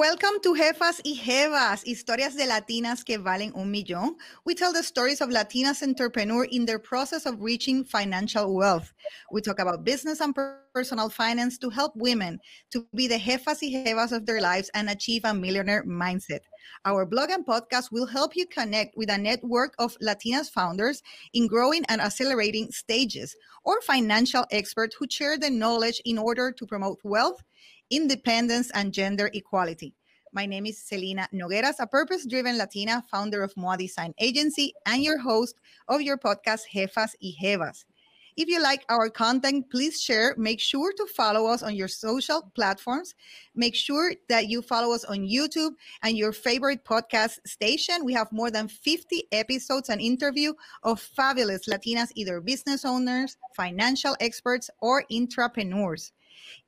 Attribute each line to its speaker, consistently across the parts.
Speaker 1: Welcome to Jefas y Jevas, historias de latinas que valen un millón. We tell the stories of Latinas entrepreneurs in their process of reaching financial wealth. We talk about business and personal finance to help women to be the jefas y jevas of their lives and achieve a millionaire mindset. Our blog and podcast will help you connect with a network of Latinas founders in growing and accelerating stages or financial experts who share the knowledge in order to promote wealth independence, and gender equality. My name is Selena Nogueras, a purpose driven Latina, founder of Moa Design Agency, and your host of your podcast, Jefas y Jevas. If you like our content, please share. Make sure to follow us on your social platforms. Make sure that you follow us on YouTube and your favorite podcast station. We have more than 50 episodes and interview of fabulous Latinas, either business owners, financial experts, or entrepreneurs.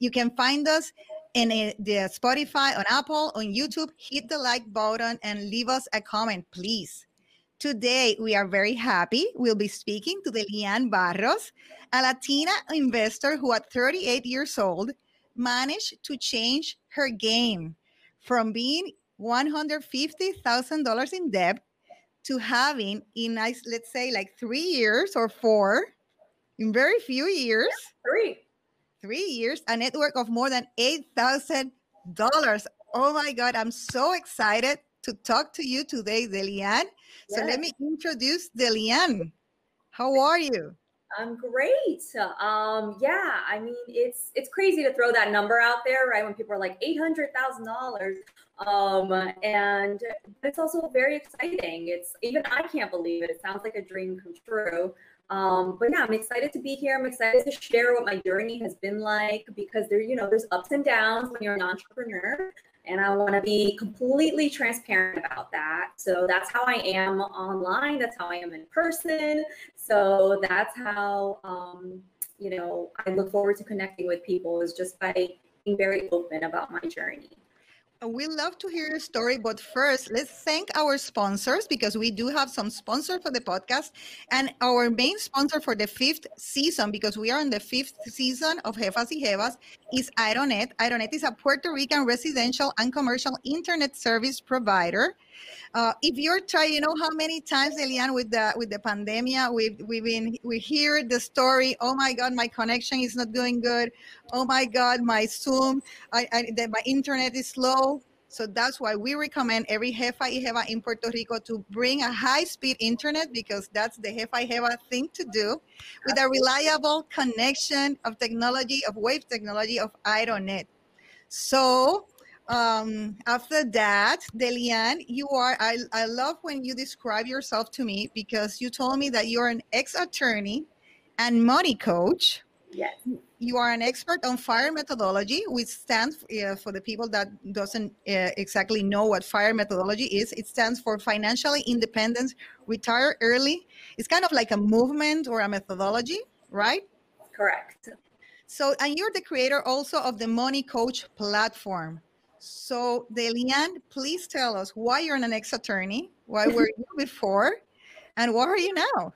Speaker 1: You can find us in the Spotify, on Apple, on YouTube. Hit the like button and leave us a comment, please. Today, we are very happy. We'll be speaking to Delyanne Barros, a Latina investor who, at 38 years old, managed to change her game from being $150,000 in debt to having, in nice, let's say, like three years or four, in very few years,
Speaker 2: three
Speaker 1: three years, a network of more than $8,000. Oh my God, I'm so excited to talk to you today, Delyanne. Yes. So let me introduce Delyanne. How are you?
Speaker 2: I'm great. Um, yeah, I mean it's it's crazy to throw that number out there, right? When people are like eight hundred thousand dollars, um, and it's also very exciting. It's even I can't believe it. It sounds like a dream come true. Um, but yeah, I'm excited to be here. I'm excited to share what my journey has been like because there, you know, there's ups and downs when you're an entrepreneur. And I want to be completely transparent about that. So that's how I am online. That's how I am in person. So that's how, um, you know, I look forward to connecting with people is just by being very open about my journey.
Speaker 1: Uh, we love to hear your story, but first, let's thank our sponsors because we do have some sponsors for the podcast. And our main sponsor for the fifth season, because we are in the fifth season of Jefas y Jevas, is Aeronet. Aeronet is a Puerto Rican residential and commercial internet service provider. Uh, if you're trying, you know how many times, Elian, with the with the pandemic, we've we've been we hear the story. Oh my God, my connection is not doing good. Oh my God, my Zoom, I, I the, my internet is slow. So that's why we recommend every Jefa y in Puerto Rico to bring a high-speed internet because that's the Jefa y Jeva thing to do with a reliable connection of technology, of wave technology of Aeronet. So um, after that, Delyanne, you are, I, I love when you describe yourself to me because you told me that you're an ex attorney and money coach.
Speaker 2: Yes.
Speaker 1: You are an expert on FIRE methodology, which stands uh, for the people that doesn't uh, exactly know what FIRE methodology is. It stands for Financially Independent, Retire Early. It's kind of like a movement or a methodology, right?
Speaker 2: Correct.
Speaker 1: So, and you're the creator also of the Money Coach platform. So, Delyanne, please tell us why you're an ex attorney, why were you before, and what are you now?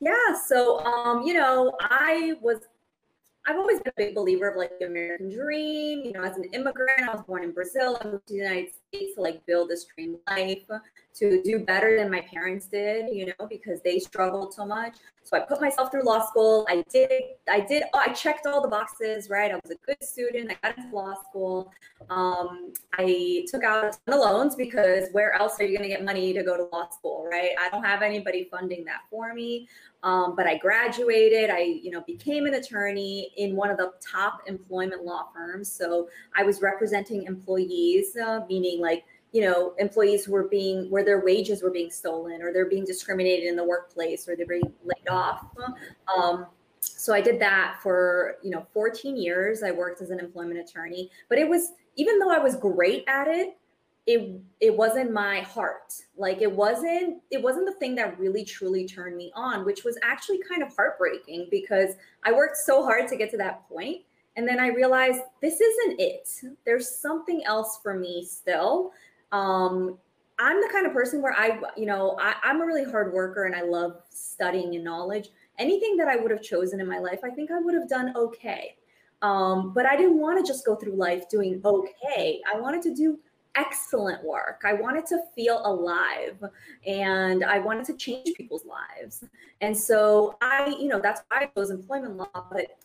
Speaker 2: Yeah, so um, you know, I was I've always been a big believer of like the American dream. You know, as an immigrant, I was born in Brazil. I moved to the United States to like build this dream life, to do better than my parents did, you know, because they struggled so much. So I put myself through law school. I did, I did, I checked all the boxes, right? I was a good student. I got into law school. Um, I took out a ton of loans because where else are you going to get money to go to law school, right? I don't have anybody funding that for me. Um, but I graduated. I, you know, became an attorney in one of the top employment law firms. So I was representing employees, uh, meaning like you know employees who were being where their wages were being stolen or they're being discriminated in the workplace or they're being laid off. Um, so I did that for you know 14 years. I worked as an employment attorney, but it was even though I was great at it, it it wasn't my heart. Like it wasn't it wasn't the thing that really truly turned me on which was actually kind of heartbreaking because i worked so hard to get to that point and then i realized this isn't it. There's something else for me still. Um i'm the kind of person where i you know I, i'm a really hard worker and i love studying and knowledge. Anything that i would have chosen in my life i think i would have done okay. Um, but i didn't want to just go through life doing okay. I wanted to do excellent work. I wanted to feel alive and I wanted to change people's lives. And so I, you know, that's why I chose employment law. But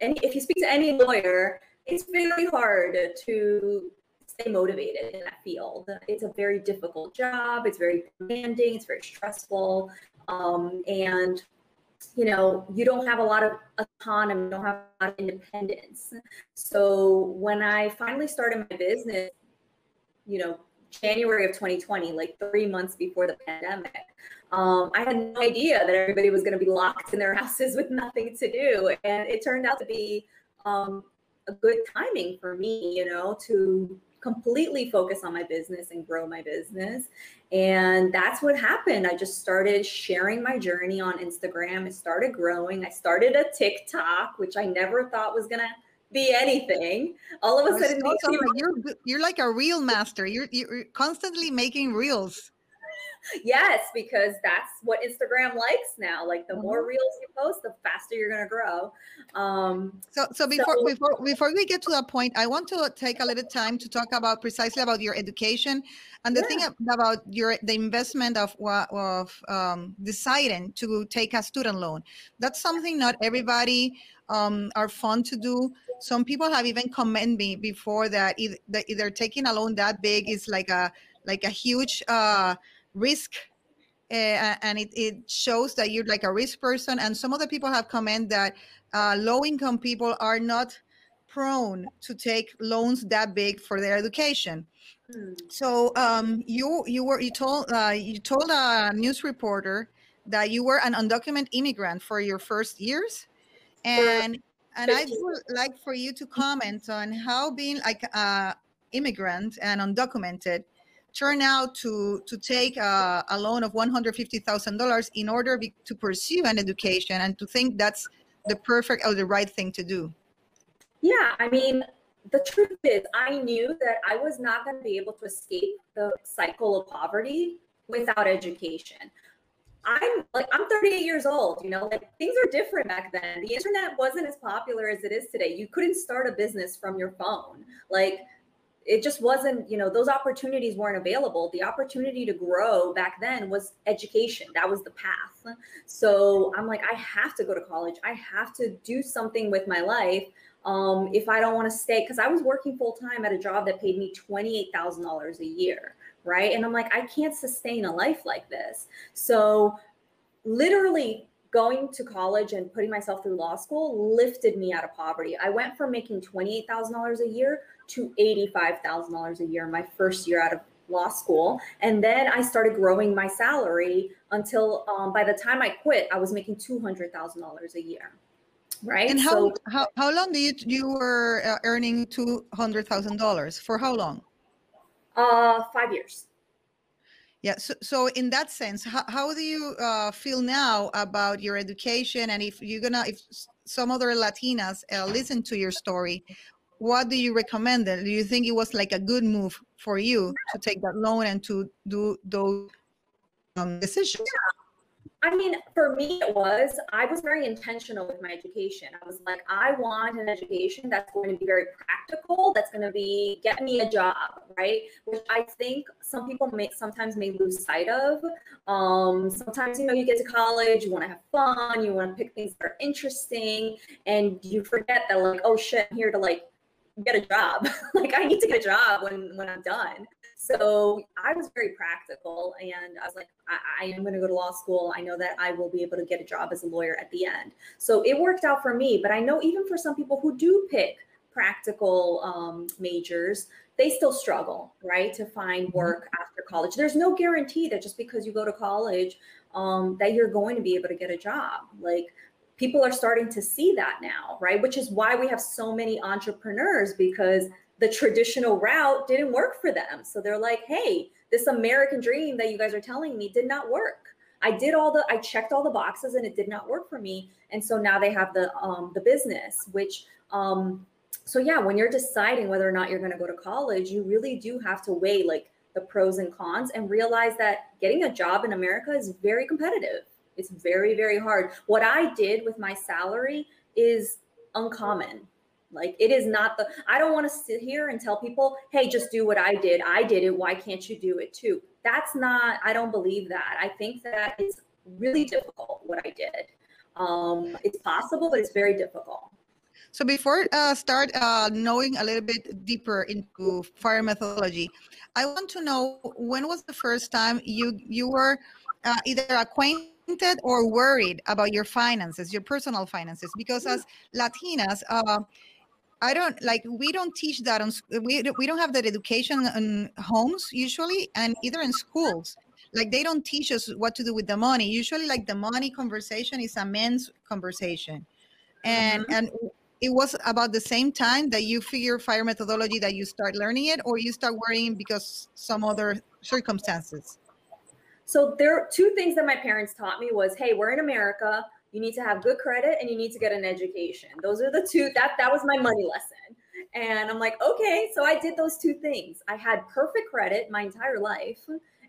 Speaker 2: any, if you speak to any lawyer, it's very hard to stay motivated in that field. It's a very difficult job. It's very demanding. It's very stressful. Um, and you know, you don't have a lot of autonomy, you don't have a lot of independence. So when I finally started my business, you know, January of 2020, like three months before the pandemic, um, I had no idea that everybody was going to be locked in their houses with nothing to do. And it turned out to be um, a good timing for me, you know, to completely focus on my business and grow my business. And that's what happened. I just started sharing my journey on Instagram. It started growing. I started a TikTok, which I never thought was going to be anything. All of a sudden,
Speaker 1: you're, you're like a reel master. You're, you're constantly making reels
Speaker 2: yes, because that's what Instagram likes now. Like the more mm-hmm. reels you post, the faster you're going to grow. Um,
Speaker 1: so, so before so, before before we get to that point, I want to take a little time to talk about precisely about your education and the yeah. thing about your the investment of of um, deciding to take a student loan. That's something not everybody um, are fun to do. Some people have even commented me before that either, that either taking a loan that big is like a like a huge uh, risk uh, and it, it shows that you're like a risk person. And some other people have commented that uh, low income people are not prone to take loans that big for their education. Hmm. so um, you you were you told uh, you told a news reporter that you were an undocumented immigrant for your first years. And and i would like for you to comment on how being like a immigrant and undocumented turn out to to take a, a loan of $150,000 in order be, to pursue an education and to think that's the perfect or the right thing to do?
Speaker 2: Yeah, I mean, the truth is, I knew that I was not going to be able to escape the cycle of poverty without education. I'm like I'm 38 years old, you know, like things are different back then. The internet wasn't as popular as it is today. You couldn't start a business from your phone. Like it just wasn't you know those opportunities weren't available. The opportunity to grow back then was education. That was the path. So i'm like i have to go to college. I have to do something with my life um, if i don't want to stay because i was working full-time at a job that paid me $28000 a year right? And i'm like i can't sustain a life like this. So literally going to college and putting myself through law school lifted me out of poverty. I went from making $28,000 a year to $85,000 a year my first year out of law school. And then I started growing my salary until um, by the time I quit, I was making $200,000 a year. Right.
Speaker 1: And how, so, how, how long do you, you were uh, earning $200,000 for how long?
Speaker 2: Uh, five years.
Speaker 1: Yeah. So, so in that sense, how, how do you uh, feel now about your education? And if you're gonna, if some other Latinas uh, listen to your story, what do you recommend? Then? Do you think it was like a good move for you to take that loan and to do those um, decisions?
Speaker 2: Yeah. I mean, for me, it was, I was very intentional with my education. I was like, I want an education that's going to be very practical, that's going to be get me a job, right? Which I think some people may sometimes may lose sight of. Um, sometimes, you know, you get to college, you want to have fun, you want to pick things that are interesting, and you forget that, like, oh shit, I'm here to like get a job. like I need to get a job when when I'm done. So I was very practical and I was like, I, I am going to go to law school. I know that I will be able to get a job as a lawyer at the end. So it worked out for me. But I know even for some people who do pick practical um, majors, they still struggle, right, to find mm-hmm. work after college. There's no guarantee that just because you go to college, um, that you're going to be able to get a job. Like people are starting to see that now, right? Which is why we have so many entrepreneurs because the traditional route didn't work for them. So they're like, hey, this American dream that you guys are telling me did not work. I did all the, I checked all the boxes and it did not work for me. And so now they have the um, the business, which um, so yeah, when you're deciding whether or not you're going to go to college, you really do have to weigh like the pros and cons and realize that getting a job in America is very competitive. It's very very hard. What I did with my salary is uncommon Like it is not the I don't want to sit here and tell people, "Hey, just do what I did. I did it. Why can't you do it too?" That's not I don't believe that. I think that it's really difficult what I did. Um, it's possible, but it's very difficult.
Speaker 1: So before uh, start uh, knowing a little bit deeper into fire methodology, I want to know when was the first time you you were uh, either acquainted or worried about your finances, your personal finances, because as Latinas. Uh, I don't like we don't teach that on we we don't have that education in homes usually and either in schools. Like they don't teach us what to do with the money. Usually like the money conversation is a men's conversation. And mm-hmm. and it was about the same time that you figure fire methodology that you start learning it or you start worrying because some other circumstances
Speaker 2: so there are two things that my parents taught me was hey we're in america you need to have good credit and you need to get an education those are the two that that was my money lesson and i'm like okay so i did those two things i had perfect credit my entire life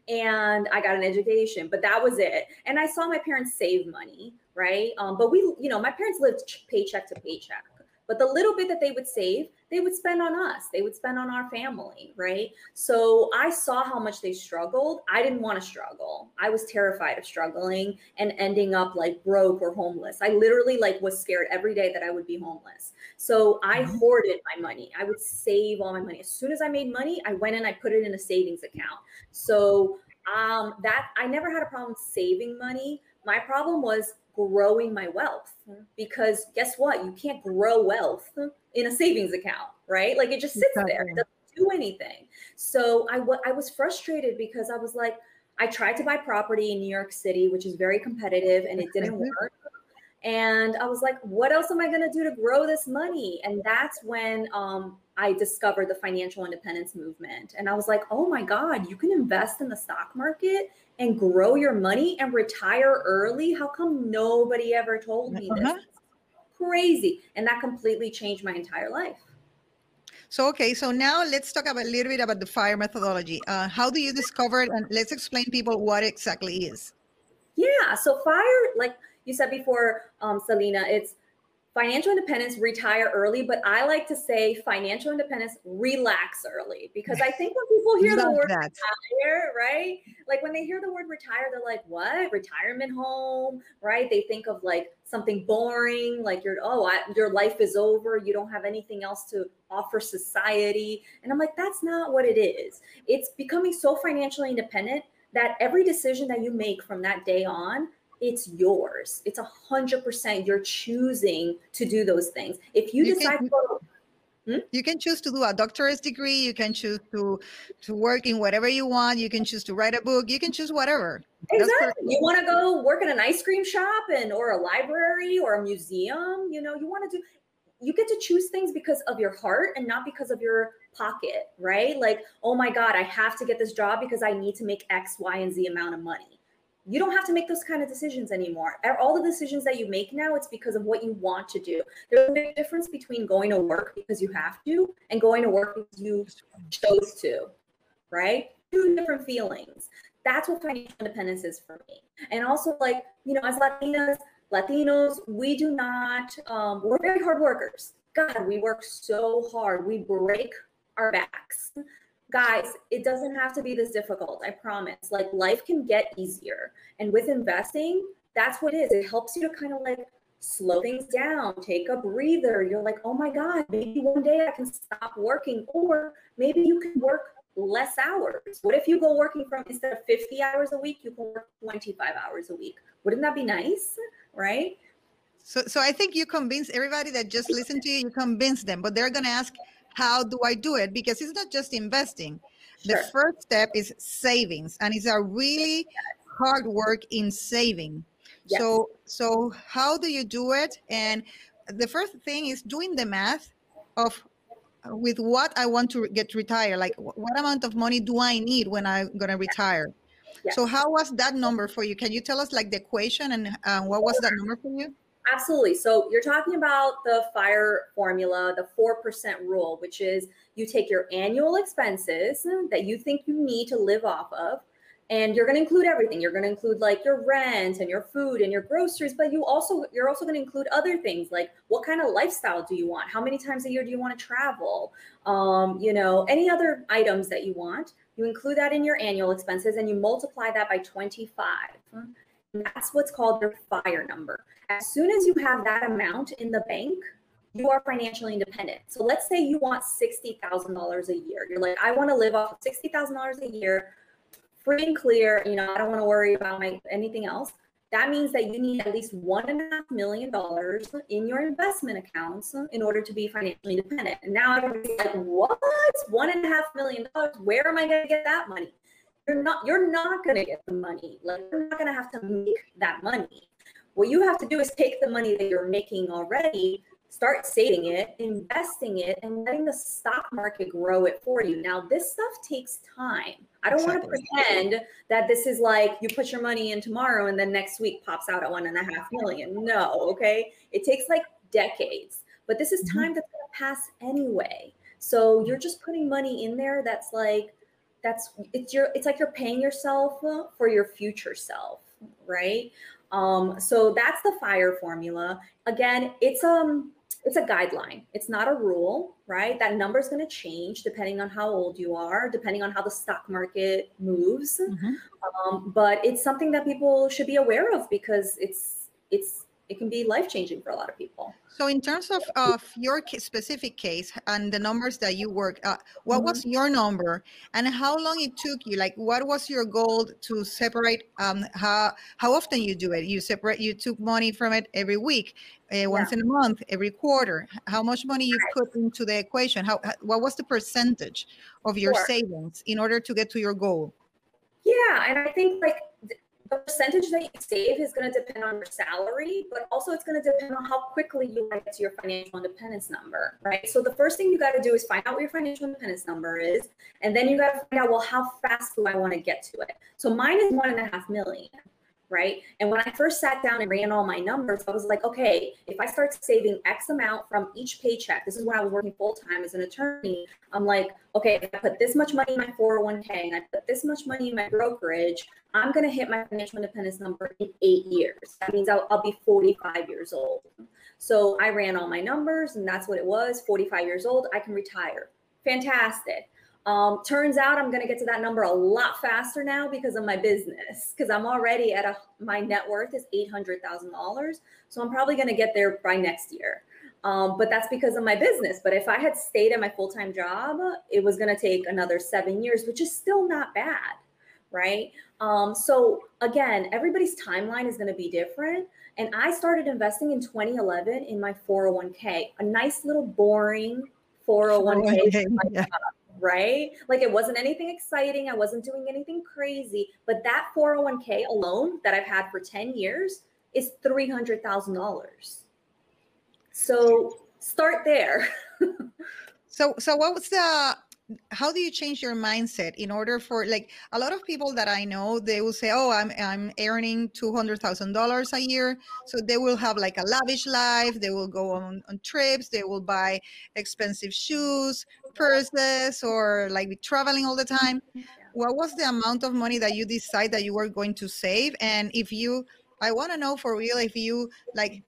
Speaker 2: and I got an education, but that was it. And I saw my parents save money, right? Um, but we, you know, my parents lived paycheck to paycheck. But the little bit that they would save, they would spend on us. They would spend on our family, right? So I saw how much they struggled. I didn't want to struggle. I was terrified of struggling and ending up like broke or homeless. I literally like was scared every day that I would be homeless. So I mm-hmm. hoarded my money. I would save all my money. As soon as I made money, I went and I put it in a savings account. So um that I never had a problem saving money. My problem was growing my wealth because guess what? You can't grow wealth in a savings account, right? Like it just sits exactly. there, it doesn't do anything. So I, w- I was frustrated because I was like, I tried to buy property in New York City, which is very competitive, and it didn't work. And I was like, what else am I going to do to grow this money? And that's when um, I discovered the financial independence movement. And I was like, oh my God, you can invest in the stock market and grow your money and retire early. How come nobody ever told me uh-huh. this? Crazy. And that completely changed my entire life.
Speaker 1: So, okay, so now let's talk about a little bit about the FIRE methodology. Uh, how do you discover it? And let's explain people what exactly is.
Speaker 2: Yeah, so FIRE, like you said before, um, Selena, it's financial independence, retire early, but I like to say financial independence, relax early because I think when people hear the word that. retire, right? Like when they hear the word retire, they're like, what? Retirement home, right? They think of like something boring, like your oh, I, your life is over, you don't have anything else to offer society. And I'm like, that's not what it is. It's becoming so financially independent that every decision that you make from that day on it's yours. It's a hundred percent. You're choosing to do those things. If you, you decide can, to
Speaker 1: hmm? you can choose to do a doctorate degree. You can choose to to work in whatever you want. You can choose to write a book. You can choose whatever.
Speaker 2: Exactly. You want to go work in an ice cream shop and or a library or a museum. You know, you want to do. You get to choose things because of your heart and not because of your pocket, right? Like, oh my God, I have to get this job because I need to make X, Y, and Z amount of money you don't have to make those kind of decisions anymore. All the decisions that you make now, it's because of what you want to do. There's a big difference between going to work because you have to and going to work because you chose to, right? Two different feelings. That's what financial independence is for me. And also, like, you know, as Latinas, Latinos, we do not, um, we're very hard workers. God, we work so hard. We break our backs guys, it doesn't have to be this difficult. I promise. Like life can get easier. And with investing, that's what it is. It helps you to kind of like slow things down, take a breather. You're like, oh my God, maybe one day I can stop working, or maybe you can work less hours. What if you go working from instead of 50 hours a week, you can work 25 hours a week? Wouldn't that be nice? Right?
Speaker 1: So, so I think you convince everybody that just listen to you, you convince them, but they're going to ask, how do I do it? Because it's not just investing. Sure. The first step is savings, and it's a really hard work in saving. Yes. So, so how do you do it? And the first thing is doing the math of with what I want to get retired. Like, what amount of money do I need when I'm gonna retire? Yes. So, how was that number for you? Can you tell us like the equation and uh, what was that number for you?
Speaker 2: Absolutely. So you're talking about the fire formula, the 4% rule, which is you take your annual expenses that you think you need to live off of, and you're going to include everything. You're going to include like your rent and your food and your groceries but you also you're also going to include other things like what kind of lifestyle do you want? How many times a year do you want to travel? Um, you know any other items that you want you include that in your annual expenses and you multiply that by 25 and that's what's called your fire number as soon as you have that amount in the bank you are financially independent. So let's say you want $60,000 a year. You're like, I want to live off of $60,000 a year free and clear, you know, I don't want to worry about my anything else. That means that you need at least one and a half million dollars in your investment accounts in order to be financially independent. And now everybody's like, what? One and a half million dollars? Where am I going to get that money? You're not, you're not going to get the money. Like you're not going to have to make that money. What you have to do is take the money that you're making already start saving it, investing it, and letting the stock market grow it for you. Now, this stuff takes time. I don't exactly. want to pretend that this is like you put your money in tomorrow and then next week pops out at one and a half million. No, okay. It takes like decades, but this is mm-hmm. time that's going to pass anyway. So you're just putting money in there that's like, that's it's your it's like you're paying yourself for your future self right um so that's the fire formula again it's um it's a guideline. It's not a rule, right? That number is going to change depending on how old you are, depending on how the stock market moves. Mm-hmm. Um, but it's something that people should be aware of because it's it's it can be life changing for a lot of people.
Speaker 1: So, in terms of, of your specific case and the numbers that you work, uh, what mm-hmm. was your number and how long it took you? Like, what was your goal to separate? Um, how how often you do it? You separate. You took money from it every week, uh, once yeah. in a month, every quarter. How much money you right. put into the equation? How what was the percentage of your sure. savings in order to get to your goal?
Speaker 2: Yeah, and I think like the percentage that you save is going to depend on your salary, but also it's going to depend on how quickly you get to your financial independence number, right? So the first thing you got to do is find out what your financial independence number is, and then you got to find out, well, how fast do I want to get to it? So mine is one and a half million right? And when I first sat down and ran all my numbers, I was like, okay, if I start saving X amount from each paycheck, this is when I was working full time as an attorney. I'm like, okay, if I put this much money in my 401k and I put this much money in my brokerage, I'm going to hit my financial independence number in eight years. That means I'll, I'll be 45 years old. So I ran all my numbers and that's what it was 45 years old, I can retire. Fantastic. Um, turns out I'm going to get to that number a lot faster now because of my business. Because I'm already at a my net worth is eight hundred thousand dollars, so I'm probably going to get there by next year. Um, but that's because of my business. But if I had stayed at my full time job, it was going to take another seven years, which is still not bad, right? Um, so again, everybody's timeline is going to be different. And I started investing in 2011 in my 401k, a nice little boring 401k. yeah right? Like it wasn't anything exciting. I wasn't doing anything crazy. But that 401k alone that I've had for 10 years is $300,000. So start there.
Speaker 1: so so what was the how do you change your mindset in order for like a lot of people that I know they will say oh I'm I'm earning $200,000 a year so they will have like a lavish life they will go on, on trips they will buy expensive shoes purses or like traveling all the mm-hmm. time what was the amount of money that you decide that you were going to save? And if you I want to know for real if you like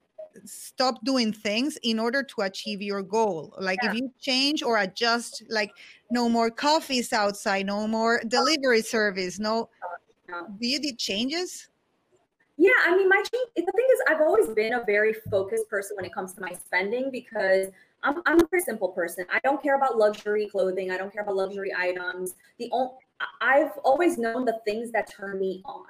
Speaker 1: stop doing things in order to achieve your goal. Like yeah. if you change or adjust like no more coffees outside no more delivery service no do you did changes?
Speaker 2: Yeah i mean my the thing is i've always been a very focused person when it comes to my spending because I'm, I'm a very simple person i don't care about luxury clothing i don't care about luxury items the only i've always known the things that turn me on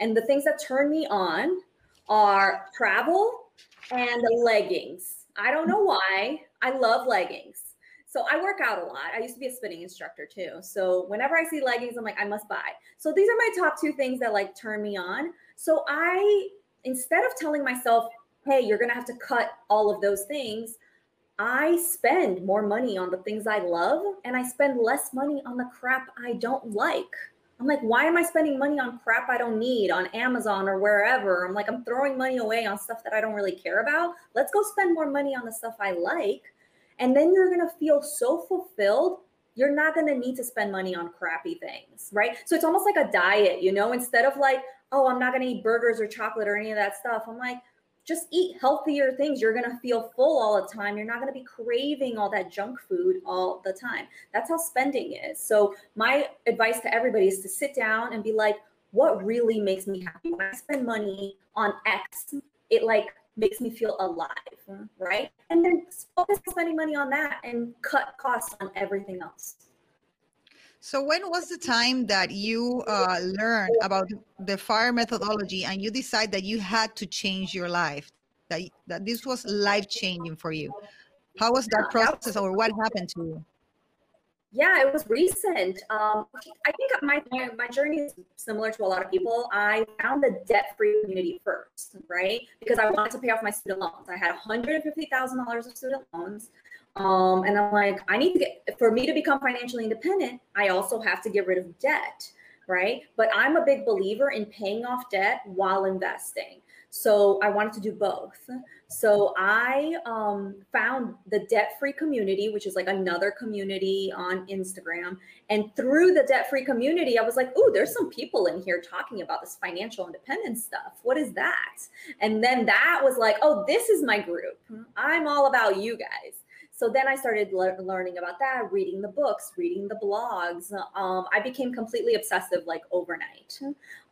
Speaker 2: and the things that turn me on are travel and leggings. I don't know why. I love leggings. So I work out a lot. I used to be a spinning instructor too. So whenever I see leggings, I'm like, I must buy. So these are my top two things that like turn me on. So I, instead of telling myself, hey, you're going to have to cut all of those things, I spend more money on the things I love and I spend less money on the crap I don't like. I'm like, why am I spending money on crap I don't need on Amazon or wherever? I'm like, I'm throwing money away on stuff that I don't really care about. Let's go spend more money on the stuff I like. And then you're going to feel so fulfilled. you're not going to need to spend money on crappy things, right? So it's almost like a diet, you know, instead of like, oh, I'm not going to eat burgers or chocolate or any of that stuff. I'm like, just eat healthier things. You're going to feel full all the time. You're not going to be craving all that junk food all the time. That's how spending is. So, my advice to everybody is to sit down and be like, what really makes me happy? When I spend money on X, it like makes me feel alive, right? And then focus spending money on that and cut costs on everything else.
Speaker 1: So when was the time that you uh, learned about the fire methodology and you decide that you had to change your life, that, that this was life changing for you? How was that process or what happened to you?
Speaker 2: Yeah, it was recent. Um, I think my, my, my journey is similar to a lot of people. I found the debt free community first, right? Because I wanted to pay off my student loans. I had $150,000 of student loans. Um, and I'm like, I need to get, for me to become financially independent, I also have to get rid of debt, right? But I'm a big believer in paying off debt while investing. So I wanted to do both. So I um, found the debt free community, which is like another community on Instagram. And through the debt free community, I was like, oh, there's some people in here talking about this financial independence stuff. What is that? And then that was like, oh, this is my group. I'm all about you guys so then I started le- learning about that, reading the books, reading the blogs. Um, I became completely obsessive like overnight.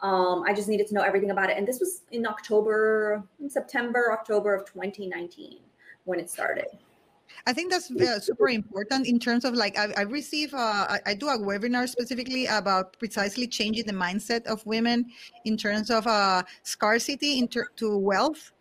Speaker 2: Um, I just needed to know everything about it. And this was in October, in September, October of 2019 when it started.
Speaker 1: I think that's uh, super important in terms of like I, I receive uh, I, I, do a webinar specifically about precisely changing the mindset of women in terms of uh, scarcity into to wealth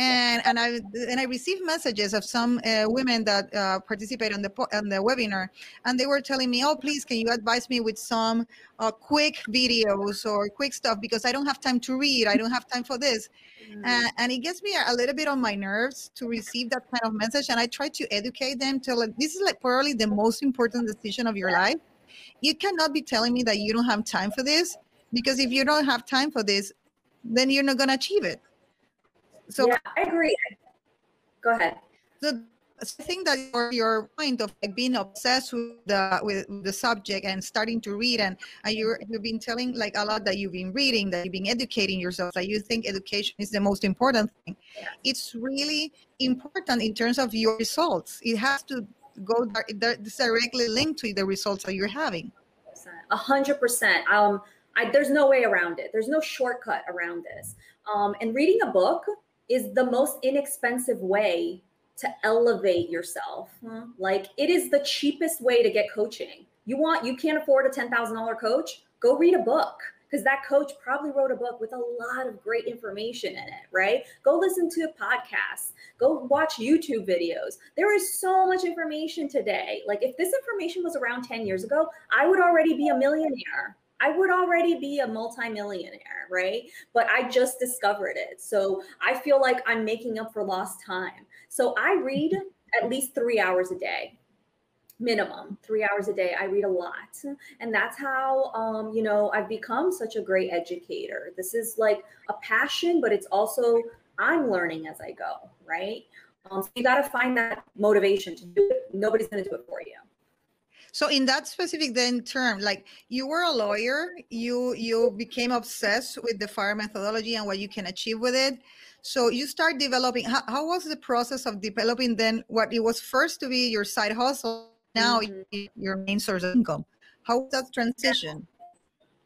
Speaker 1: and and I and I received messages of some uh, women that uh, participate on the on the webinar, and they were telling me, "Oh, please, can you advise me with some uh, quick videos or quick stuff because I don't have time to read. I don't have time for this." Mm. and it gets me a little bit on my nerves to receive that kind of message, and I try to educate them to like this is like probably the most important decision of your life. You cannot be telling me that you don't have time for this because if you don't have time for this, then you're not going to achieve it
Speaker 2: so yeah, I agree. Go ahead.
Speaker 1: The thing that your, your point of like being obsessed with the with the subject and starting to read and, and you you've been telling like a lot that you've been reading that you've been educating yourself that you think education is the most important thing. It's really important in terms of your results. It has to go directly linked to the results that you're having.
Speaker 2: A hundred percent. Um, I, there's no way around it. There's no shortcut around this. Um, and reading a book is the most inexpensive way to elevate yourself. Mm-hmm. Like it is the cheapest way to get coaching. You want you can't afford a $10,000 coach? Go read a book because that coach probably wrote a book with a lot of great information in it, right? Go listen to podcasts, go watch YouTube videos. There is so much information today. Like if this information was around 10 years ago, I would already be a millionaire. I would already be a multimillionaire, right? But I just discovered it. So I feel like I'm making up for lost time. So I read at least three hours a day minimum. Three hours a day i read a lot. And that's how um, you know i've become such a great educator. This is like a passion but it's also i'm learning as i go right? Um, so you got to find that motivation to do it. Nobody's going to do it for you
Speaker 1: so in that specific then term, like you were a lawyer, you you became obsessed with the fire methodology and what you can achieve with it. So you start developing. How, how was the process of developing then what it was first to be your side hustle, now mm-hmm. your main source of income? How was that transition?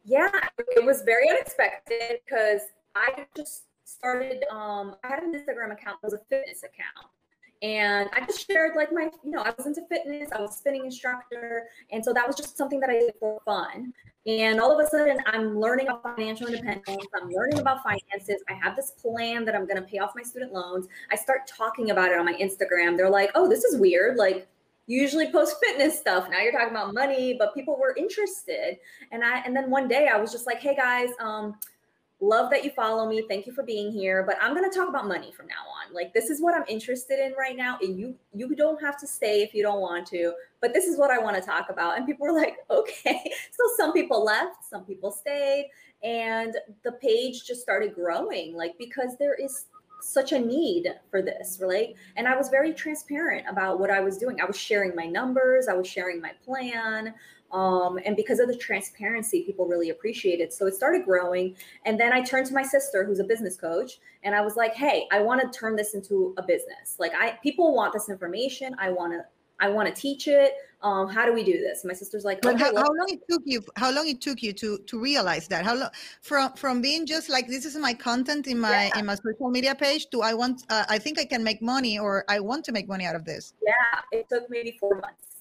Speaker 2: Yeah, it was very unexpected because I just started. Um, I had an Instagram account. It was a fitness account and I just shared like my, you know, I was into fitness, I was spinning instructor. And so that was just something that I did for fun. And all of a sudden, I'm learning about financial independence. I'm learning about finances. I have this plan that I'm going to pay off my student loans. I start talking about it on my Instagram. They're like, oh, this is weird. Like, you usually post fitness stuff. Now you're talking about money, but people were interested. And I, and then one day I was just like, hey guys, um, love that you follow me thank you for being here but i'm going to talk about money from now on like this is what i'm interested in right now and you you don't have to stay if you don't want to but this is what i want to talk about and people were like okay so some people left some people stayed and the page just started growing like because there is such a need for this, right? And I was very transparent about what I was doing. I was sharing my numbers, I was sharing my plan. Um, and because of the transparency, people really appreciate it. So it started growing. And then I turned to my sister, who's a business coach, and I was like, hey, I want to turn this into a business. Like I people want this information. I want to I want to teach it. Um, how do we do this? My sister's like,
Speaker 1: okay, how, how, long it took you? How long it took you to to realize that? How long from from being just like this is my content in my yeah. in my social media page to I want uh, I think I can make money or I want to make money out of this.
Speaker 2: Yeah, it took maybe four months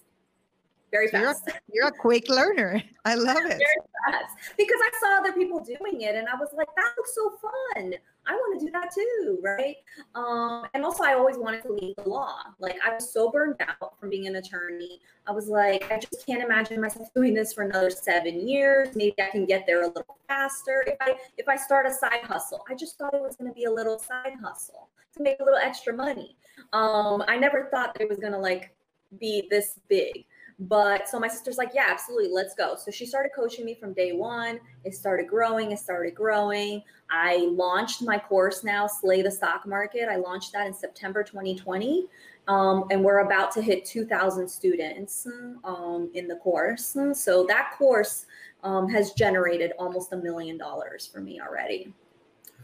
Speaker 2: very fast.
Speaker 1: You're a, you're a quick learner. I love it. Very
Speaker 2: fast. Because I saw other people doing it and I was like, that looks so fun. I want to do that too, right? Um, and also, I always wanted to leave the law. Like, I was so burned out from being an attorney. I was like, I just can't imagine myself doing this for another seven years. Maybe I can get there a little faster if I if I start a side hustle. I just thought it was going to be a little side hustle to make a little extra money. Um, I never thought that it was going to like be this big. But so my sister's like, yeah, absolutely, let's go. So she started coaching me from day one. It started growing, it started growing. I launched my course now, Slay the Stock Market. I launched that in September 2020. Um, and we're about to hit 2,000 students um, in the course. So that course um, has generated almost a million dollars for me already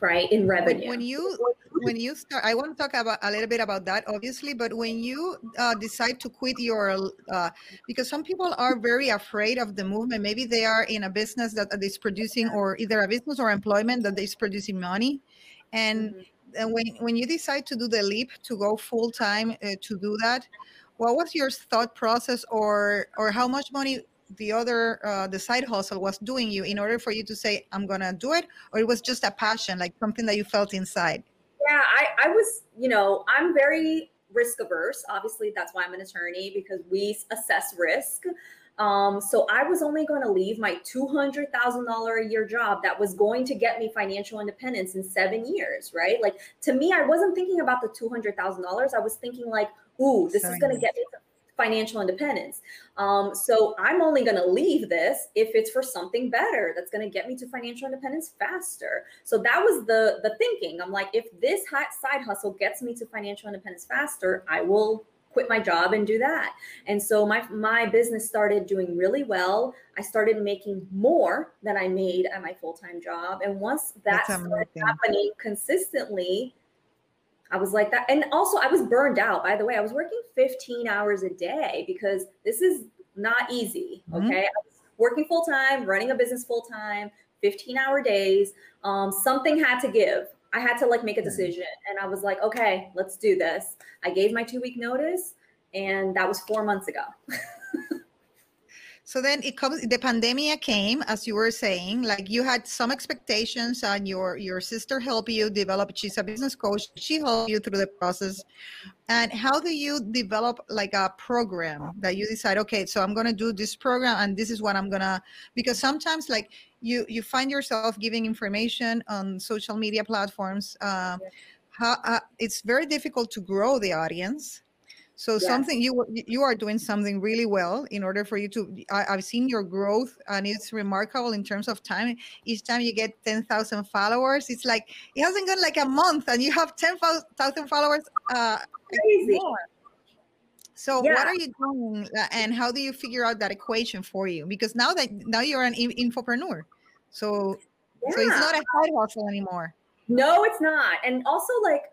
Speaker 2: right in revenue
Speaker 1: when, when you when you start i want to talk about a little bit about that obviously but when you uh, decide to quit your uh, because some people are very afraid of the movement. Maybe they are in a business that is producing or either a business or employment that is producing money. And, mm-hmm. and when, when you decide to do the leap to go full time uh, to do that what was your thought process or or how much money the other uh, the side hustle was doing you in order for you to say i'm gonna do it or it was just a passion like something that you felt inside
Speaker 2: yeah i, I was you know i'm very risk averse obviously that's why i'm an attorney because we assess risk um, so I was only going to leave my $200,000 a year job that was going to get me financial independence in seven years, right? Like to me, I wasn't thinking about the $200,000. I was thinking like, ooh, this is going to get me financial independence. Um, so I'm only going to leave this if it's for something better that's going to get me to financial independence faster. So that was the the thinking. I'm like, if this side hustle gets me to financial independence faster, I will quit my job and do that. And so my my business started doing really well. I started making more than I made at my full-time job. And once that started happening consistently, I was like that. And also, I was burned out. By the way, I was working 15 hours a day because this is not easy. Mm-hmm. Okay. I was working full time, running a business full time, 15 hour days. Um, something had to give. I had to like make a decision. And I was like, okay, let's do this. I gave my two week notice, and that was four months ago.
Speaker 1: So then it comes the pandemic came, as you were saying, like you had some expectations and your your sister helped you develop, she's a business coach, she helped you through the process. And how do you develop like a program that you decide, okay, so I'm gonna do this program and this is what I'm gonna because sometimes like you you find yourself giving information on social media platforms. Uh, yeah. how, uh, it's very difficult to grow the audience so yes. something you you are doing something really well in order for you to. I, have seen your growth, and it's remarkable in terms of time. Each time you get ten thousand followers, it's like it hasn't gone like a month, and you have ten thousand followers. Uh, Crazy. More. So yeah. what are you doing, uh, and how do you figure out that equation for you? Because now that now you're an infopreneur, so yeah. so it's not a side hustle anymore.
Speaker 2: No, it's not, and also like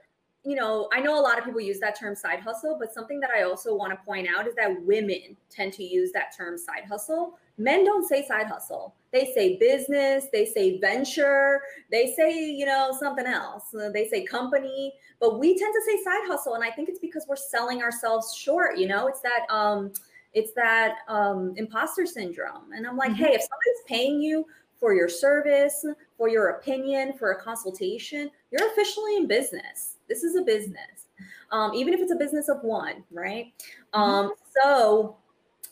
Speaker 2: you know, I know a lot of people use that term side hustle, but something that I also want to point out is that women tend to use that term side hustle. Men don't say side hustle. They say business, they say venture, they say, you know, something else. They say company, but we tend to say side hustle and I think it's because we're selling ourselves short, you know? It's that um it's that um imposter syndrome. And I'm like, mm-hmm. "Hey, if somebody's paying you for your service, for your opinion, for a consultation, you're officially in business this is a business, um, even if it's a business of one, right? Mm-hmm. Um, so,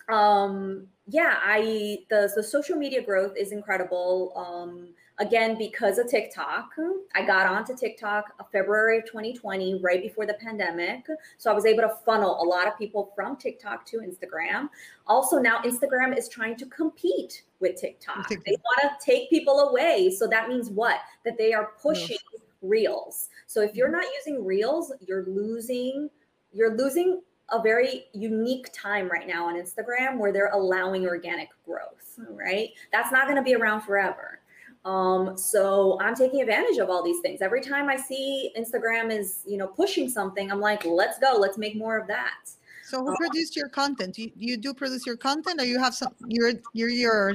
Speaker 2: um, yeah, I the the social media growth is incredible. Um, again, because of TikTok, I got onto TikTok uh, February of 2020, right before the pandemic. So I was able to funnel a lot of people from TikTok to Instagram. Also, now Instagram is trying to compete with TikTok. TikTok. They want to take people away. So that means what? That they are pushing. Yes reels so if you're not using reels you're losing you're losing a very unique time right now on instagram where they're allowing organic growth right that's not going to be around forever um, so I'm taking advantage of all these things. Every time I see Instagram is, you know, pushing something, I'm like, let's go, let's make more of that.
Speaker 1: So who produced your content? You, you do produce your content or you have some, you're, you're, you're,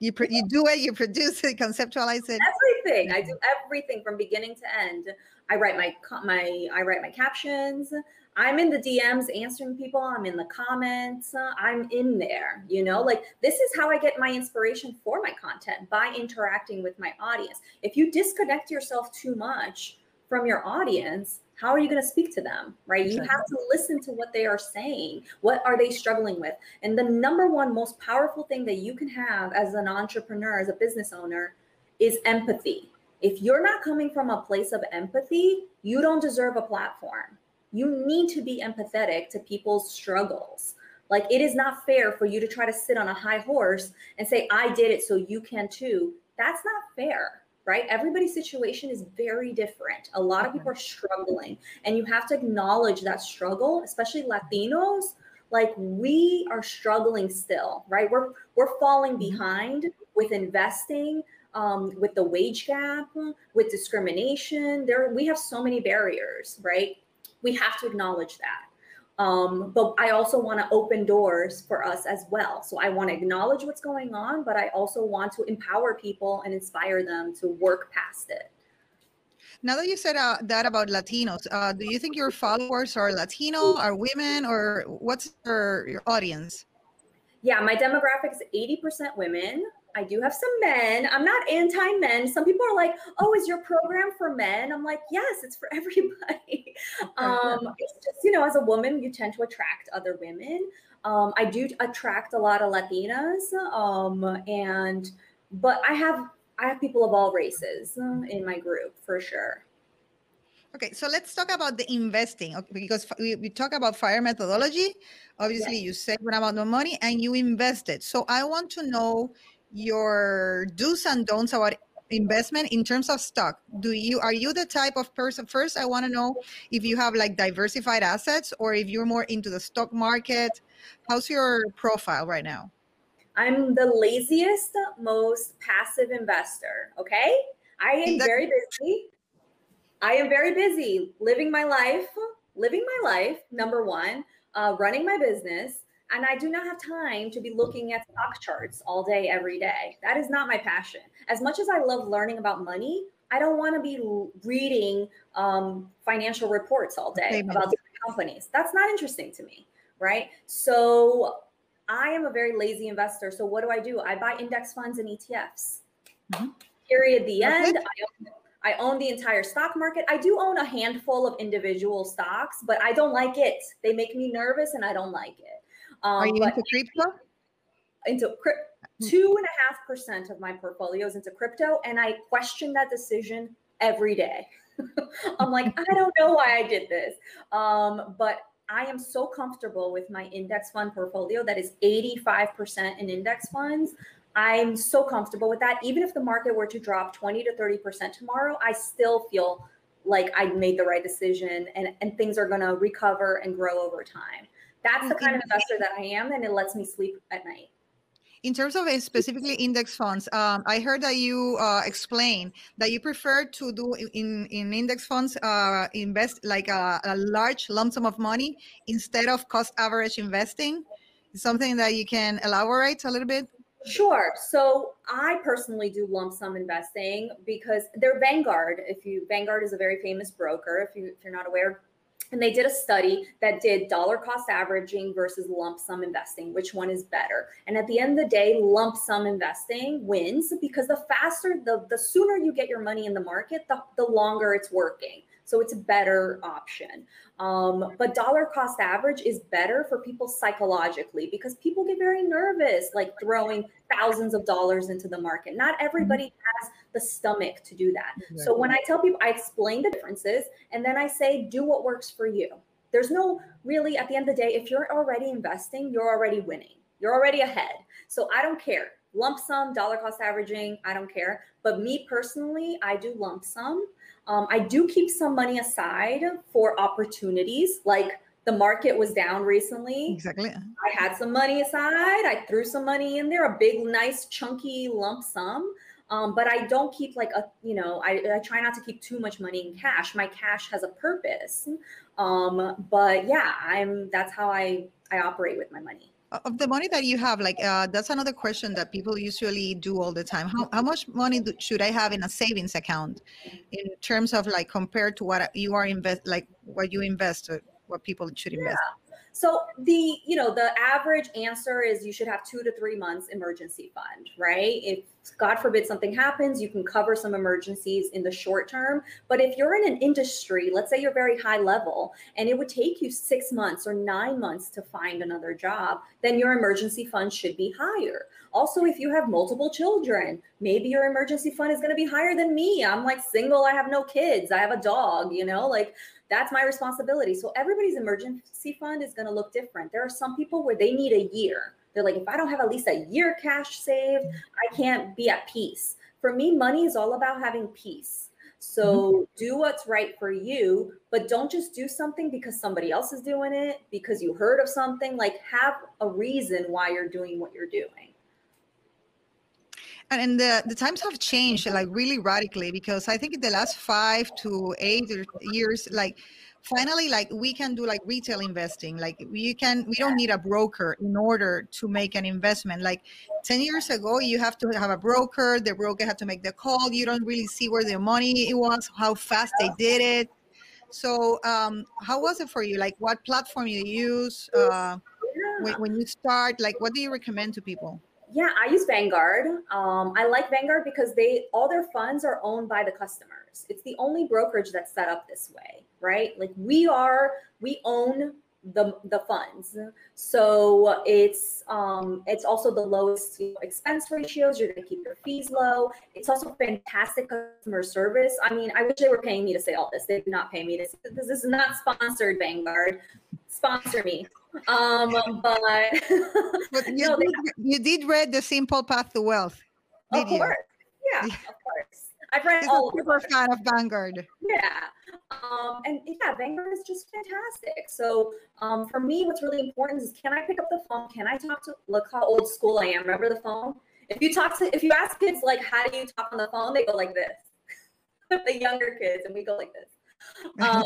Speaker 1: you, you do it, you produce it, conceptualize it.
Speaker 2: Everything. I do mm-hmm. everything from beginning to end. I write my, my, I write my captions. I'm in the DMs answering people. I'm in the comments. I'm in there, you know, like this is how I get my inspiration for my content by interacting with my audience. If you disconnect yourself too much from your audience, how are you going to speak to them, right? You have to listen to what they are saying. What are they struggling with? And the number one most powerful thing that you can have as an entrepreneur, as a business owner, is empathy. If you're not coming from a place of empathy, you don't deserve a platform you need to be empathetic to people's struggles. Like it is not fair for you to try to sit on a high horse and say, I did it, so you can too. That's not fair, right? Everybody's situation is very different. A lot of people are struggling, and you have to acknowledge that struggle, especially Latinos. Like we are struggling still, right? We're we're falling mm-hmm. behind with investing, um, with the wage gap, with discrimination. There, we have so many barriers, right? we have to acknowledge that. Um, but I also want to open doors for us as well. So I want to acknowledge what's going on, but I also want to empower people and inspire them to work past it.
Speaker 1: Now that you said uh, that about Latinos, uh, do you think your followers are Latino, are women, or what's your, your audience?
Speaker 2: Yeah, my demographic is 80% women. I do have some men. I'm not anti men. Some people are like, "Oh, is your program for men?" I'm like, "Yes, it's for everybody." um, it's just you know, as a woman, you tend to attract other women. Um, I do attract a lot of Latinas, um, and but I have I have people of all races uh, in my group for sure.
Speaker 1: Okay, so let's talk about the investing okay, because we, we talk about fire methodology. Obviously, yes. you save an amount of money and you invest it. So I want to know your do's and don'ts about investment in terms of stock? Do you are you the type of person first i want to know if you have like diversified assets or if you're more into the stock market? How's your profile right now?
Speaker 2: I'm the laziest most passive investor okay? I am very busy. I am very busy living my life living my life number one uh, running my business and I do not have time to be looking at stock charts all day, every day. That is not my passion. As much as I love learning about money, I don't want to be reading um, financial reports all day Amen. about different companies. That's not interesting to me, right? So I am a very lazy investor. So what do I do? I buy index funds and ETFs. Mm-hmm. Period. The end. I own, I own the entire stock market. I do own a handful of individual stocks, but I don't like it. They make me nervous and I don't like it.
Speaker 1: Um, Are you into crypto?
Speaker 2: Into crypto. Hmm. Two and a half percent of my portfolio is into crypto, and I question that decision every day. I'm like, I don't know why I did this. Um, but I am so comfortable with my index fund portfolio that is 85% in index funds. I'm so comfortable with that. Even if the market were to drop 20 to 30% tomorrow, I still feel like I made the right decision and, and things are going to recover and grow over time. That's the kind of investor that I am, and it lets me sleep at night.
Speaker 1: In terms of specifically index funds, um, I heard that you uh, explain that you prefer to do in, in index funds, uh, invest like a, a, large lump sum of money instead of cost average investing. Something that you can elaborate a little bit?
Speaker 2: Sure. So I personally do lump sum investing because they're Vanguard. If you Vanguard is a very famous broker. If you if you're not aware, and they did a study that did dollar cost averaging versus lump sum investing which one is better and at the end of the day lump sum investing wins because the faster the the sooner you get your money in the market the, the longer it's working so it's a better option. Um, but dollar cost average is better for people psychologically because people get very nervous, like throwing thousands of dollars into the market. Not everybody mm-hmm. has the stomach to do that. Exactly. So when I tell people, I explain the differences and then I say, do what works for you. There's no really, at the end of the day, if you're already investing, you're already winning. You're already ahead. So I don't care lump sum, dollar cost averaging, I don't care. But me personally, I do lump sum Um, I do keep some money aside for opportunities like the market was down recently.
Speaker 1: Exactly.
Speaker 2: I had some money aside. I threw some money in there, a big, nice, chunky lump sum. Um, but I don't keep like a, you know, I, I try not to keep too much money in cash. My cash has a purpose. Um, but yeah, I'm, that's how I, I operate with my money.
Speaker 1: Of the money that you have, like uh, that's another question that people usually do all the time. How, how much money do, should I have in a savings account in terms of like compared to what you are invest, like what you invest, what people should invest?
Speaker 2: Yeah. So the, you know, the average answer is you should have two to three months emergency fund, right? If God forbid something happens, you can cover some emergencies in the short term. But if you're in an industry, let's say you're very high level and it would take you six months or nine months to find another job, then your emergency fund should be higher. Also, if you have multiple children, maybe your emergency fund is going to be higher than me. I'm like single, I have no kids, I have a dog, you know, like that's my responsibility. So everybody's emergency fund is going to look different. There are some people where they need a year. They're like, if I don't have at least a year cash saved, I can't be at peace. For me, money is all about having peace. So mm-hmm. do what's right for you, but don't just do something because somebody else is doing it, because you heard of something. Like have a reason why you're doing what you're doing
Speaker 1: and the, the times have changed like really radically because i think in the last five to eight years like finally like we can do like retail investing. Like we can we don't need a broker in order to make an investment. Like 10 years ago you have to have a broker the broker had to make the call. You don't really see where the money it was how fast they did it. So um how was it for you? Like what platform you use uh when, when you start? Like what do you recommend to people
Speaker 2: yeah, I use Vanguard. Um, I like Vanguard because they all their funds are owned by the customers. It's the only brokerage that's set up this way, right? Like we are, we own the the funds. So it's um, it's also the lowest expense ratios. You're to keep your fees low. It's also fantastic customer service. I mean, I wish they were paying me to say all this. They do not pay me to. This, this is not sponsored, Vanguard. Sponsor me. Um, but,
Speaker 1: but you, no, did, you did read the Simple Path to Wealth.
Speaker 2: Of course, yeah, of course. I've read all.
Speaker 1: A super fan of Vanguard.
Speaker 2: Yeah, um, and yeah, Vanguard is just fantastic. So um, for me, what's really important is can I pick up the phone? Can I talk to? Look how old school I am. Remember the phone? If you talk to, if you ask kids like, how do you talk on the phone? They go like this. the younger kids, and we go like this. Um,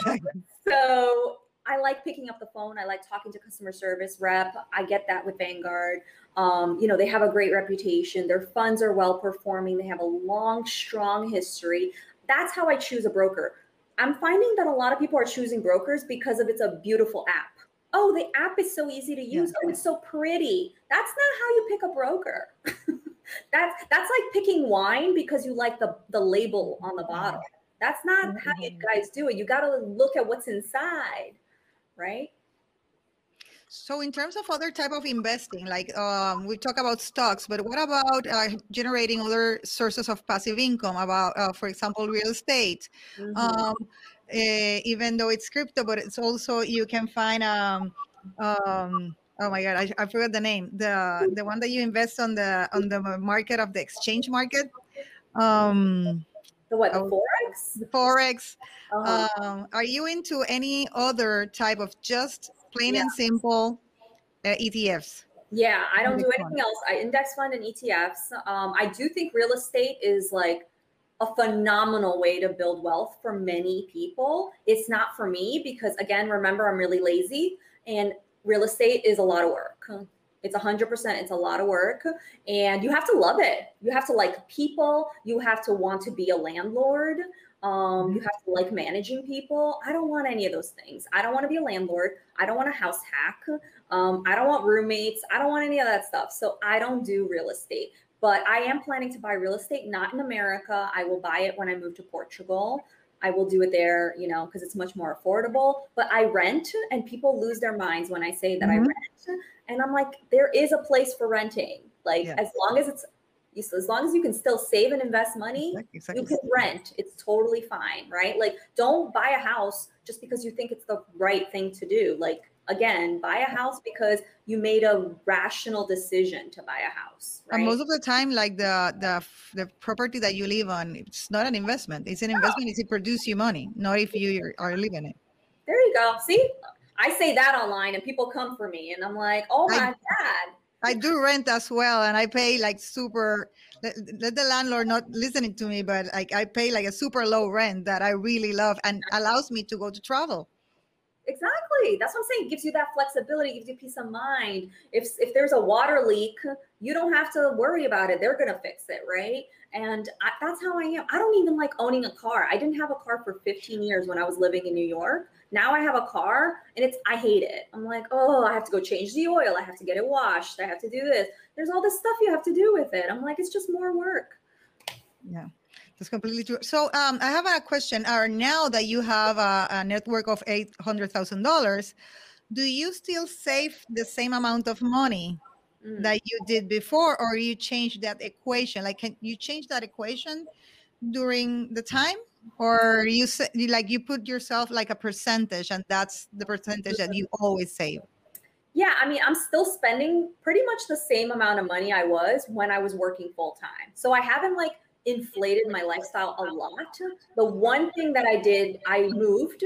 Speaker 2: so I like picking up the phone. I like talking to customer service rep. I get that with Vanguard. Um, you know, they have a great reputation. Their funds are well performing. They have a long, strong history. That's how I choose a broker. I'm finding that a lot of people are choosing brokers because of it's a beautiful app. Oh, the app is so easy to use. Yeah. Oh, it's so pretty. That's not how you pick a broker. that's that's like picking wine because you like the the label on the bottle. That's not mm-hmm. how you guys do it. You got to look at what's inside right?
Speaker 1: So in terms of other type of investing, like um, we talk about stocks, but what about uh, generating other sources of passive income? About, uh, for example, real estate. Mm-hmm. Um, uh, even though it's crypto, but it's also you can find. Um, um, oh my god, I, I forgot the name. The the one that you invest on the on the market of the exchange market. Um,
Speaker 2: the what? The forex.
Speaker 1: The forex. Uh-huh. Um, are you into any other type of just plain yeah. and simple uh, ETFs?
Speaker 2: Yeah, I don't do anything else. I index fund and ETFs. Um, I do think real estate is like a phenomenal way to build wealth for many people. It's not for me because, again, remember, I'm really lazy and real estate is a lot of work. It's 100%. It's a lot of work. And you have to love it. You have to like people. You have to want to be a landlord. Um, you have to like managing people. I don't want any of those things. I don't want to be a landlord. I don't want a house hack. Um, I don't want roommates. I don't want any of that stuff. So I don't do real estate. But I am planning to buy real estate, not in America. I will buy it when I move to Portugal. I will do it there, you know, because it's much more affordable. But I rent, and people lose their minds when I say that mm-hmm. I rent. And I'm like, there is a place for renting. Like yeah. as long as it's as long as you can still save and invest money, exactly. you can rent. It's totally fine, right? Like don't buy a house just because you think it's the right thing to do. Like again buy a house because you made a rational decision to buy a house
Speaker 1: right? and most of the time like the the the property that you live on it's not an investment it's an investment no. it's to produce you money not if you are living it
Speaker 2: there you go see i say that online and people come for me and i'm like oh my I, god
Speaker 1: I do rent as well, and I pay like super. Let, let, the landlord not listening to me, but like I pay like a super low rent that I really love and allows me to go to travel.
Speaker 2: Exactly. That's what I'm saying. It gives you that flexibility, gives you peace of mind. If if there's a water leak, you don't have to worry about it. They're gonna fix it, right? And I, that's how I am. I don't even like owning a car. I didn't have a car for 15 years when I was living in New York. Now I have a car and it's I hate it. I'm like, oh, I have to go change the oil. I have to get it washed. I have to do this. There's all this stuff you have to do with it. I'm like, it's just more work.
Speaker 1: Yeah. That's completely true. So um, I have a question. Are now that you have a, a net worth of eight hundred thousand dollars, do you still save the same amount of money mm. that you did before, or you change that equation? Like, can you change that equation during the time, or you say like you put yourself like a percentage, and that's the percentage that you always save?
Speaker 2: Yeah, I mean, I'm still spending pretty much the same amount of money I was when I was working full time. So I haven't like inflated my lifestyle a lot. The one thing that I did, I moved.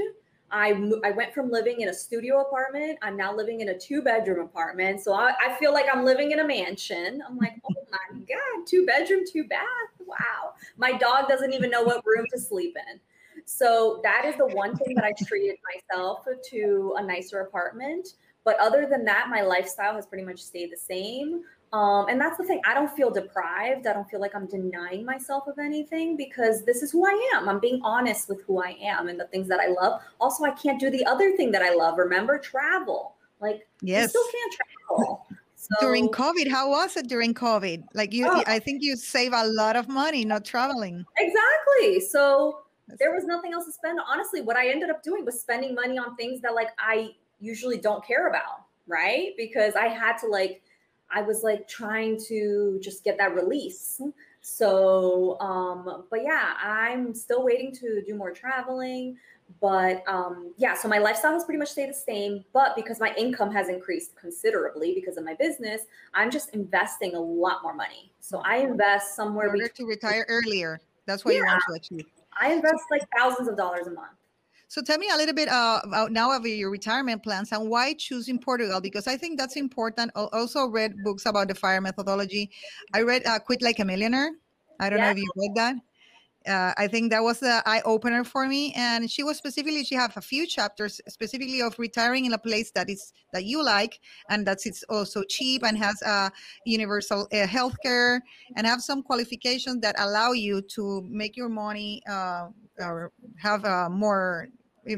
Speaker 2: I, I went from living in a studio apartment. I'm now living in a two bedroom apartment. So I, I feel like I'm living in a mansion. I'm like, oh my God, two bedroom, two bath. Wow. My dog doesn't even know what room to sleep in. So that is the one thing that I treated myself to a nicer apartment. But other than that, my lifestyle has pretty much stayed the same. Um, and that's the thing. I don't feel deprived. I don't feel like I'm denying myself of anything because this is who I am. I'm being honest with who I am and the things that I love. Also, I can't do the other thing that I love. Remember, travel. Like, yes, still can't travel.
Speaker 1: So, during COVID, how was it during COVID? Like you, oh, I think you save a lot of money not traveling.
Speaker 2: Exactly. So there was nothing else to spend. Honestly, what I ended up doing was spending money on things that like I usually don't care about, right? Because I had to like I was like trying to just get that release. So, um, but yeah, I'm still waiting to do more traveling. But um, yeah, so my lifestyle has pretty much stayed the same. But because my income has increased considerably because of my business, I'm just investing a lot more money. So I invest somewhere
Speaker 1: in order between- to retire earlier. That's what yeah, you want to achieve.
Speaker 2: I invest like thousands of dollars a month.
Speaker 1: So tell me a little bit uh, about now of your retirement plans and why choosing Portugal because I think that's important. I also read books about the fire methodology. I read uh, Quit Like a Millionaire. I don't yeah. know if you read that. Uh, I think that was the eye opener for me. And she was specifically, she have a few chapters specifically of retiring in a place that is that you like and that's it's also cheap and has a universal uh, health care and have some qualifications that allow you to make your money uh, or have a more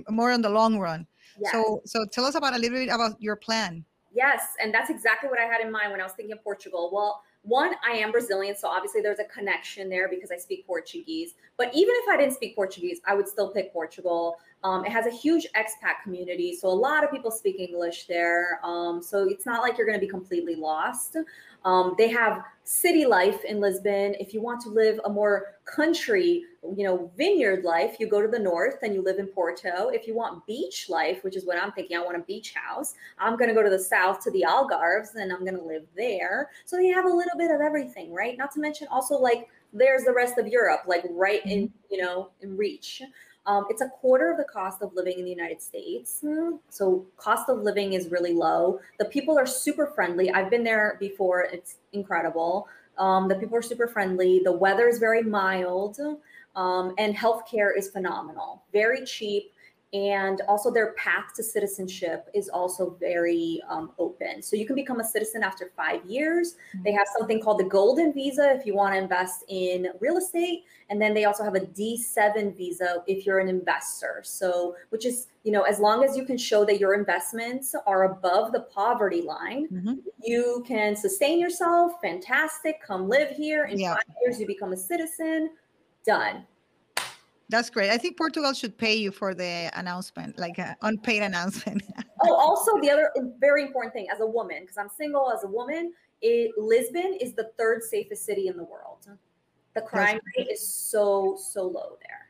Speaker 1: more in the long run. Yes. So so tell us about a little bit about your plan.
Speaker 2: Yes, and that's exactly what I had in mind when I was thinking of Portugal. Well, one, I am Brazilian, so obviously there's a connection there because I speak Portuguese. But even if I didn't speak Portuguese, I would still pick Portugal. Um, it has a huge expat community, so a lot of people speak English there. Um, so it's not like you're going to be completely lost. Um, they have city life in Lisbon. If you want to live a more country, you know, vineyard life, you go to the north and you live in Porto. If you want beach life, which is what I'm thinking, I want a beach house, I'm going to go to the south to the Algarves and I'm going to live there. So they have a little bit of everything, right? Not to mention also like there's the rest of Europe, like right in, mm-hmm. you know, in reach. Um, it's a quarter of the cost of living in the United States. So cost of living is really low. The people are super friendly. I've been there before. It's incredible. Um, the people are super friendly. The weather is very mild. Um, and healthcare is phenomenal. Very cheap and also their path to citizenship is also very um, open. So you can become a citizen after five years. Mm-hmm. they have something called the golden visa if you want to invest in real estate. And then they also have a d7 visa if you're an investor. So which is you know as long as you can show that your investments are above the poverty line mm-hmm. you can sustain yourself fantastic come live here. In yeah. five years you become a citizen. Done
Speaker 1: that's great. I think Portugal should pay you for the announcement, like an unpaid announcement.
Speaker 2: oh, also the other very important thing as a woman, because I'm single as a woman, it, Lisbon is the third safest city in the world. The crime rate is so so low there.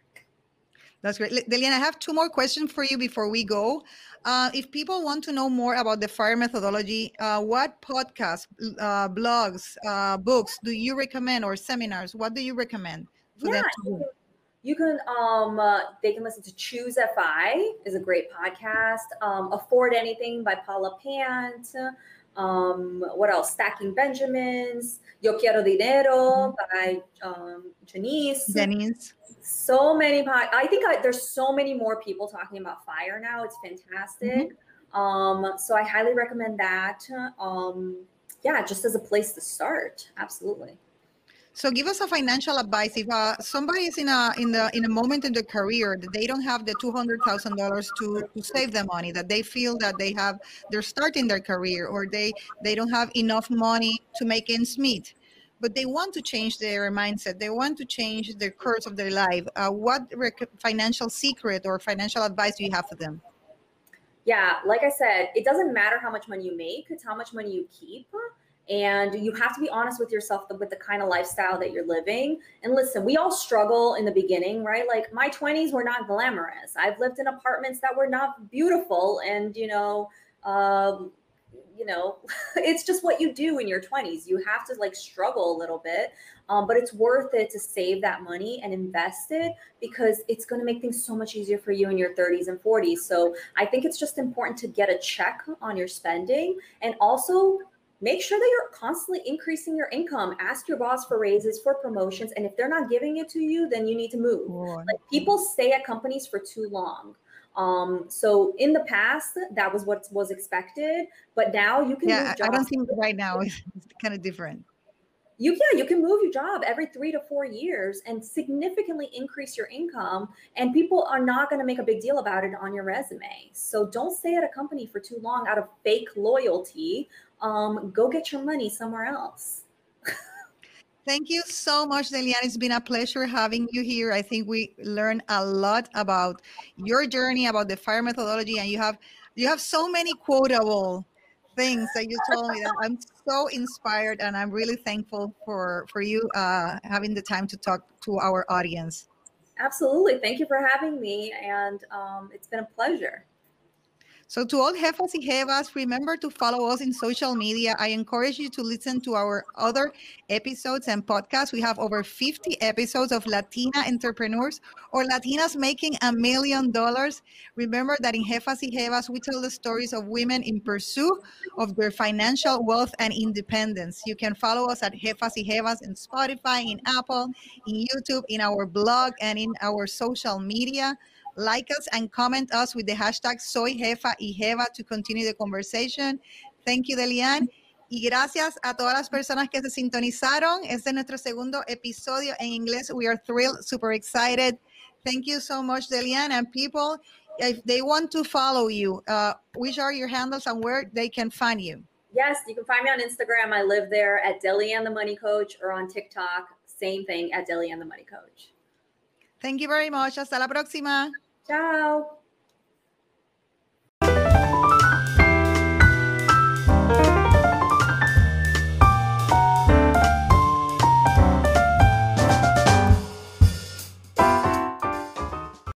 Speaker 1: That's great. Delyanne, I have two more questions for you before we go. Uh, if people want to know more about the FIRE methodology, uh, what podcasts, uh, blogs, uh, books do you recommend or seminars? What do you recommend for
Speaker 2: yeah,
Speaker 1: them to do?
Speaker 2: You can, um, uh, they can listen to Choose FI is a great podcast. Um, Afford Anything by Paula Pant. Um, what else? Stacking Benjamins. Yo Quiero Dinero mm-hmm. by um, Janice.
Speaker 1: Janice.
Speaker 2: So many. I think I, there's so many more people talking about fire now. It's fantastic. Mm-hmm. Um, so I highly recommend that. Um, yeah, just as a place to start. Absolutely.
Speaker 1: So give us a financial advice. If uh, somebody is in a in the in a moment in their career that they don't have the two hundred thousand dollars to to save the money, that they feel that they have they're starting their career or they they don't have enough money to make ends meet, but they want to change their mindset. They want to change the course of their life. Uh, what rec- financial secret or financial advice do you have for them?
Speaker 2: Yeah, like I said, it doesn't matter how much money you make; it's how much money you keep and you have to be honest with yourself with the kind of lifestyle that you're living. And listen we all struggle in the beginning right? Like my 20s were not glamorous. I've lived in apartments that were not beautiful and you know um, you know it's just what you do in your 20s you have to like struggle a little bit um, but it's worth it to save that money and invest it because it's going to make things so much easier for you in your 30s and 40s so i think it's just important to get a check on your spending and also make sure that you're constantly increasing your income. Ask your boss for raises for promotions and if they're not giving it to you then you need to move. Like people stay at companies for too long. Um, so in the past that was what was expected but now you can
Speaker 1: yeah i don't think right now it's kind of different
Speaker 2: you yeah you can move your job every three to four years and significantly increase your income and people are not going to make a big deal about it on your resume so don't stay at a company for too long out of fake loyalty um, go get your money somewhere else.
Speaker 1: Thank you so much, Delyanne. It's been a pleasure having you here. I think we learned a lot about your journey, about the fire methodology, and you have you have so many quotable things that you told me that I'm so inspired, and I'm really thankful for for you uh, having the time to talk to our audience.
Speaker 2: Absolutely, thank you for having me, and um, it's been a pleasure.
Speaker 1: So to all jefas y jevas, remember to follow us in social media. I encourage you to listen to our other episodes and podcasts. We have over 50 episodes of Latina entrepreneurs or Latinas making a million dollars. Remember that in Jefas y Jevas, we tell the stories of women in pursuit of their financial wealth and independence. You can follow us at Jefas y Jevas in Spotify, in Apple, in YouTube, in our blog, and in our social media. Like us and comment us with the hashtag Soy Jefa y Jeva to continue the conversation. Thank you, Delyanne. Y gracias a todas las personas que se sintonizaron. Este es nuestro segundo episodio en inglés. We are thrilled, super excited. Thank you so much, Delyanne. And people, if they want to follow you, uh, which are your handles and where they can find you?
Speaker 2: Yes, you can find me on Instagram. I live there at Delyanne the Money Coach or on TikTok. Same thing at Delyanne the Money Coach.
Speaker 1: Thank you very much. Hasta la próxima.
Speaker 2: Ciao.